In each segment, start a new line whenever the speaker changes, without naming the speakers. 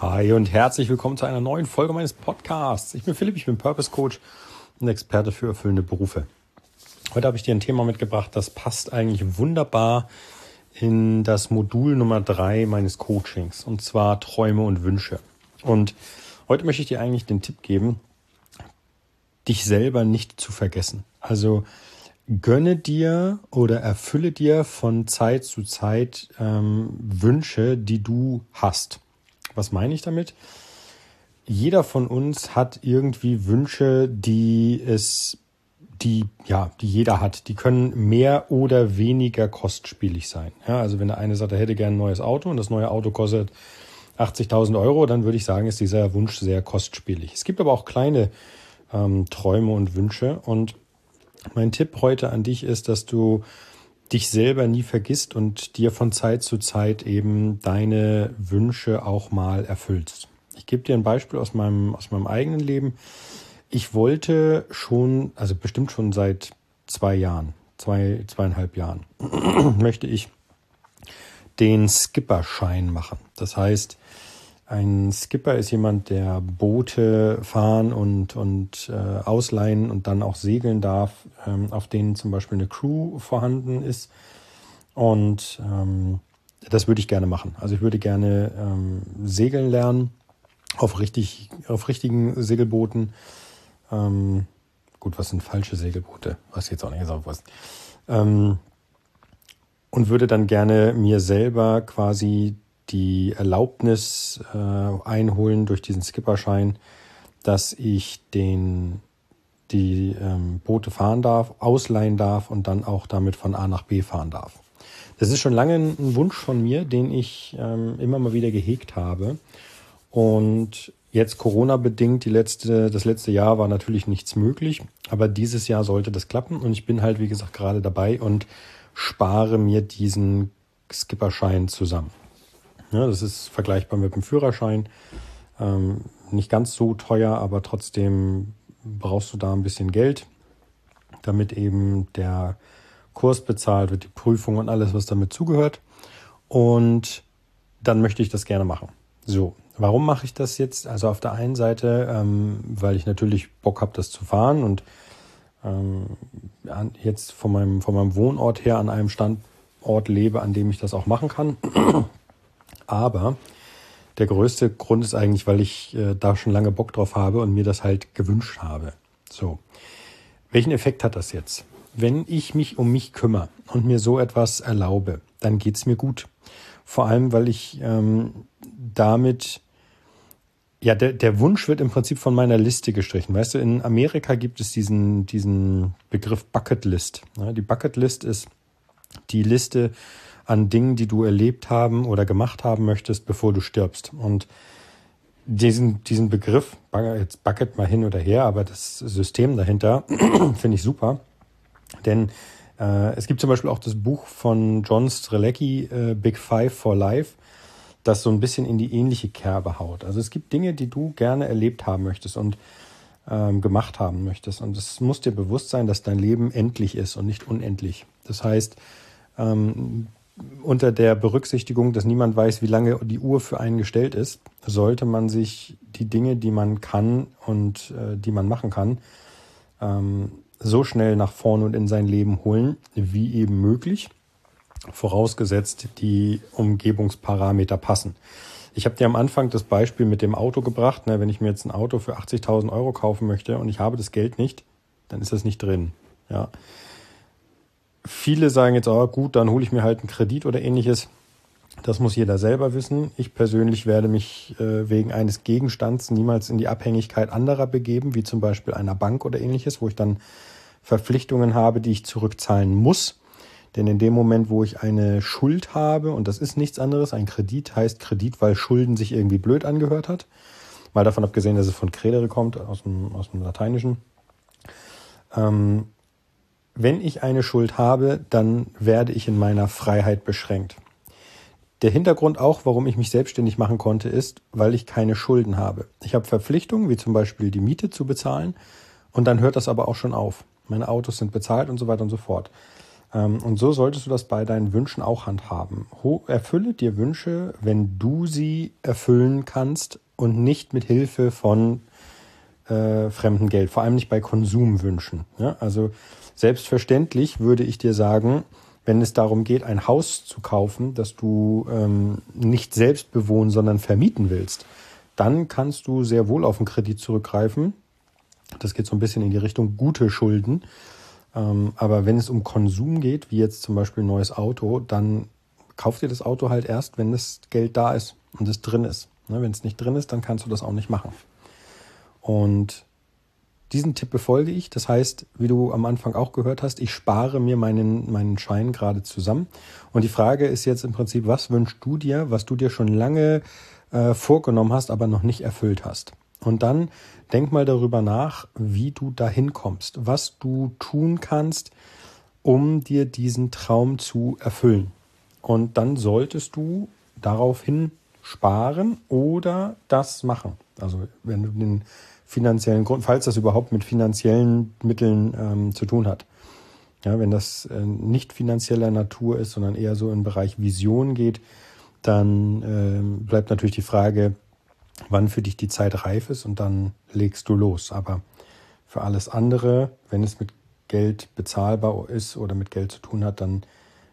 Hi und herzlich willkommen zu einer neuen Folge meines Podcasts. Ich bin Philipp, ich bin Purpose Coach und Experte für erfüllende Berufe. Heute habe ich dir ein Thema mitgebracht, das passt eigentlich wunderbar in das Modul Nummer drei meines Coachings und zwar Träume und Wünsche. Und heute möchte ich dir eigentlich den Tipp geben, dich selber nicht zu vergessen. Also gönne dir oder erfülle dir von Zeit zu Zeit ähm, Wünsche, die du hast. Was meine ich damit? Jeder von uns hat irgendwie Wünsche, die es, die, ja, die jeder hat. Die können mehr oder weniger kostspielig sein. Ja, also wenn der eine sagt, er hätte gern ein neues Auto und das neue Auto kostet 80.000 Euro, dann würde ich sagen, ist dieser Wunsch sehr kostspielig. Es gibt aber auch kleine ähm, Träume und Wünsche. Und mein Tipp heute an dich ist, dass du dich selber nie vergisst und dir von Zeit zu Zeit eben deine Wünsche auch mal erfüllst. Ich gebe dir ein Beispiel aus meinem, aus meinem eigenen Leben. Ich wollte schon, also bestimmt schon seit zwei Jahren, zwei, zweieinhalb Jahren, möchte ich den Skipperschein machen. Das heißt, ein Skipper ist jemand, der Boote fahren und, und äh, ausleihen und dann auch segeln darf, ähm, auf denen zum Beispiel eine Crew vorhanden ist. Und ähm, das würde ich gerne machen. Also ich würde gerne ähm, segeln lernen auf richtig, auf richtigen Segelbooten. Ähm, gut, was sind falsche Segelboote? Was jetzt auch nicht gesagt was. Ähm, und würde dann gerne mir selber quasi die Erlaubnis äh, einholen durch diesen Skipperschein, dass ich den, die ähm, Boote fahren darf, ausleihen darf und dann auch damit von A nach B fahren darf. Das ist schon lange ein Wunsch von mir, den ich ähm, immer mal wieder gehegt habe. Und jetzt Corona bedingt, die letzte, das letzte Jahr war natürlich nichts möglich, aber dieses Jahr sollte das klappen und ich bin halt, wie gesagt, gerade dabei und spare mir diesen Skipperschein zusammen. Ja, das ist vergleichbar mit dem Führerschein. Ähm, nicht ganz so teuer, aber trotzdem brauchst du da ein bisschen Geld, damit eben der Kurs bezahlt wird, die Prüfung und alles, was damit zugehört. Und dann möchte ich das gerne machen. So, warum mache ich das jetzt? Also auf der einen Seite, ähm, weil ich natürlich Bock habe, das zu fahren und ähm, jetzt von meinem, von meinem Wohnort her an einem Standort lebe, an dem ich das auch machen kann. Aber der größte Grund ist eigentlich, weil ich äh, da schon lange Bock drauf habe und mir das halt gewünscht habe. So. Welchen Effekt hat das jetzt? Wenn ich mich um mich kümmere und mir so etwas erlaube, dann geht's mir gut. Vor allem, weil ich ähm, damit, ja, der, der Wunsch wird im Prinzip von meiner Liste gestrichen. Weißt du, in Amerika gibt es diesen, diesen Begriff Bucket List. Ja, die Bucket List ist die Liste an Dingen, die du erlebt haben oder gemacht haben möchtest, bevor du stirbst. Und diesen, diesen Begriff, jetzt Bucket mal hin oder her, aber das System dahinter finde ich super. Denn äh, es gibt zum Beispiel auch das Buch von John Strelecki, äh, Big Five for Life, das so ein bisschen in die ähnliche Kerbe haut. Also es gibt Dinge, die du gerne erlebt haben möchtest und ähm, gemacht haben möchtest. Und es muss dir bewusst sein, dass dein Leben endlich ist und nicht unendlich. Das heißt, ähm, unter der Berücksichtigung, dass niemand weiß, wie lange die Uhr für einen gestellt ist, sollte man sich die Dinge, die man kann und äh, die man machen kann, ähm, so schnell nach vorne und in sein Leben holen, wie eben möglich, vorausgesetzt die Umgebungsparameter passen. Ich habe dir am Anfang das Beispiel mit dem Auto gebracht. Ne? Wenn ich mir jetzt ein Auto für 80.000 Euro kaufen möchte und ich habe das Geld nicht, dann ist das nicht drin. Ja viele sagen jetzt, oh, gut, dann hole ich mir halt einen Kredit oder ähnliches. Das muss jeder selber wissen. Ich persönlich werde mich äh, wegen eines Gegenstands niemals in die Abhängigkeit anderer begeben, wie zum Beispiel einer Bank oder ähnliches, wo ich dann Verpflichtungen habe, die ich zurückzahlen muss. Denn in dem Moment, wo ich eine Schuld habe, und das ist nichts anderes, ein Kredit heißt Kredit, weil Schulden sich irgendwie blöd angehört hat. Mal davon abgesehen, dass es von credere kommt, aus dem, aus dem Lateinischen. Ähm, wenn ich eine Schuld habe, dann werde ich in meiner Freiheit beschränkt. Der Hintergrund auch, warum ich mich selbstständig machen konnte, ist, weil ich keine Schulden habe. Ich habe Verpflichtungen, wie zum Beispiel die Miete zu bezahlen, und dann hört das aber auch schon auf. Meine Autos sind bezahlt und so weiter und so fort. Ähm, und so solltest du das bei deinen Wünschen auch handhaben. Erfülle dir Wünsche, wenn du sie erfüllen kannst und nicht mit Hilfe von äh, fremdem Geld, vor allem nicht bei Konsumwünschen. Ja? Also selbstverständlich würde ich dir sagen, wenn es darum geht, ein Haus zu kaufen, das du ähm, nicht selbst bewohnen, sondern vermieten willst, dann kannst du sehr wohl auf einen Kredit zurückgreifen. Das geht so ein bisschen in die Richtung gute Schulden. Ähm, aber wenn es um Konsum geht, wie jetzt zum Beispiel ein neues Auto, dann kauf dir das Auto halt erst, wenn das Geld da ist und es drin ist. Ne, wenn es nicht drin ist, dann kannst du das auch nicht machen. Und diesen Tipp befolge ich. Das heißt, wie du am Anfang auch gehört hast, ich spare mir meinen, meinen Schein gerade zusammen. Und die Frage ist jetzt im Prinzip, was wünschst du dir, was du dir schon lange äh, vorgenommen hast, aber noch nicht erfüllt hast? Und dann denk mal darüber nach, wie du dahin kommst, was du tun kannst, um dir diesen Traum zu erfüllen. Und dann solltest du daraufhin sparen oder das machen. Also wenn du den finanziellen Grund, falls das überhaupt mit finanziellen Mitteln ähm, zu tun hat. Ja, wenn das äh, nicht finanzieller Natur ist, sondern eher so im Bereich Vision geht, dann äh, bleibt natürlich die Frage, wann für dich die Zeit reif ist und dann legst du los. Aber für alles andere, wenn es mit Geld bezahlbar ist oder mit Geld zu tun hat, dann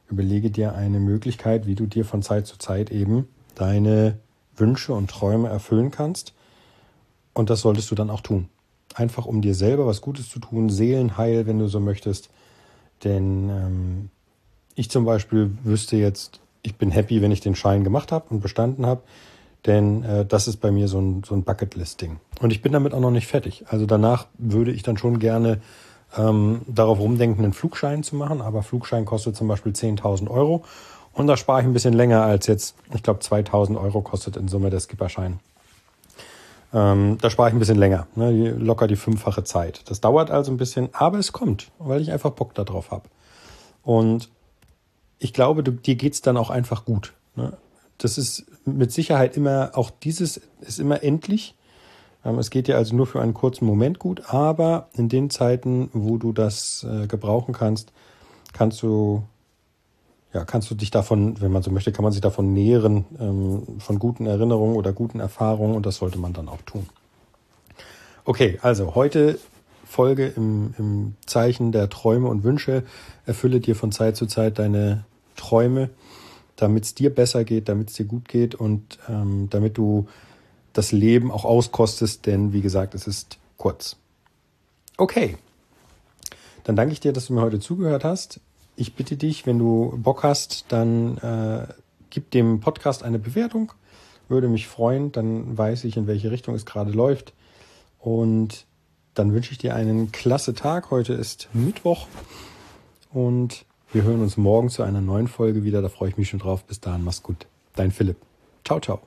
überlege dir eine Möglichkeit, wie du dir von Zeit zu Zeit eben deine Wünsche und Träume erfüllen kannst. Und das solltest du dann auch tun. Einfach um dir selber was Gutes zu tun, Seelenheil, wenn du so möchtest. Denn ähm, ich zum Beispiel wüsste jetzt, ich bin happy, wenn ich den Schein gemacht habe und bestanden habe. Denn äh, das ist bei mir so ein, so ein Bucketlist-Ding. Und ich bin damit auch noch nicht fertig. Also danach würde ich dann schon gerne ähm, darauf rumdenken, einen Flugschein zu machen. Aber Flugschein kostet zum Beispiel 10.000 Euro. Und da spare ich ein bisschen länger als jetzt, ich glaube 2000 Euro kostet in Summe der Skipperschein. Ähm, da spare ich ein bisschen länger, ne, locker die fünffache Zeit. Das dauert also ein bisschen, aber es kommt, weil ich einfach Bock darauf habe. Und ich glaube, du, dir geht's dann auch einfach gut. Ne? Das ist mit Sicherheit immer, auch dieses ist immer endlich. Ähm, es geht dir also nur für einen kurzen Moment gut, aber in den Zeiten, wo du das äh, gebrauchen kannst, kannst du ja, kannst du dich davon, wenn man so möchte, kann man sich davon nähren, ähm, von guten Erinnerungen oder guten Erfahrungen und das sollte man dann auch tun. Okay, also heute Folge im, im Zeichen der Träume und Wünsche. Erfülle dir von Zeit zu Zeit deine Träume, damit es dir besser geht, damit es dir gut geht und ähm, damit du das Leben auch auskostest, denn wie gesagt, es ist kurz. Okay, dann danke ich dir, dass du mir heute zugehört hast ich bitte dich, wenn du Bock hast, dann äh, gib dem Podcast eine Bewertung. Würde mich freuen, dann weiß ich, in welche Richtung es gerade läuft. Und dann wünsche ich dir einen klasse Tag. Heute ist Mittwoch und wir hören uns morgen zu einer neuen Folge wieder. Da freue ich mich schon drauf. Bis dahin, mach's gut. Dein Philipp. Ciao, ciao.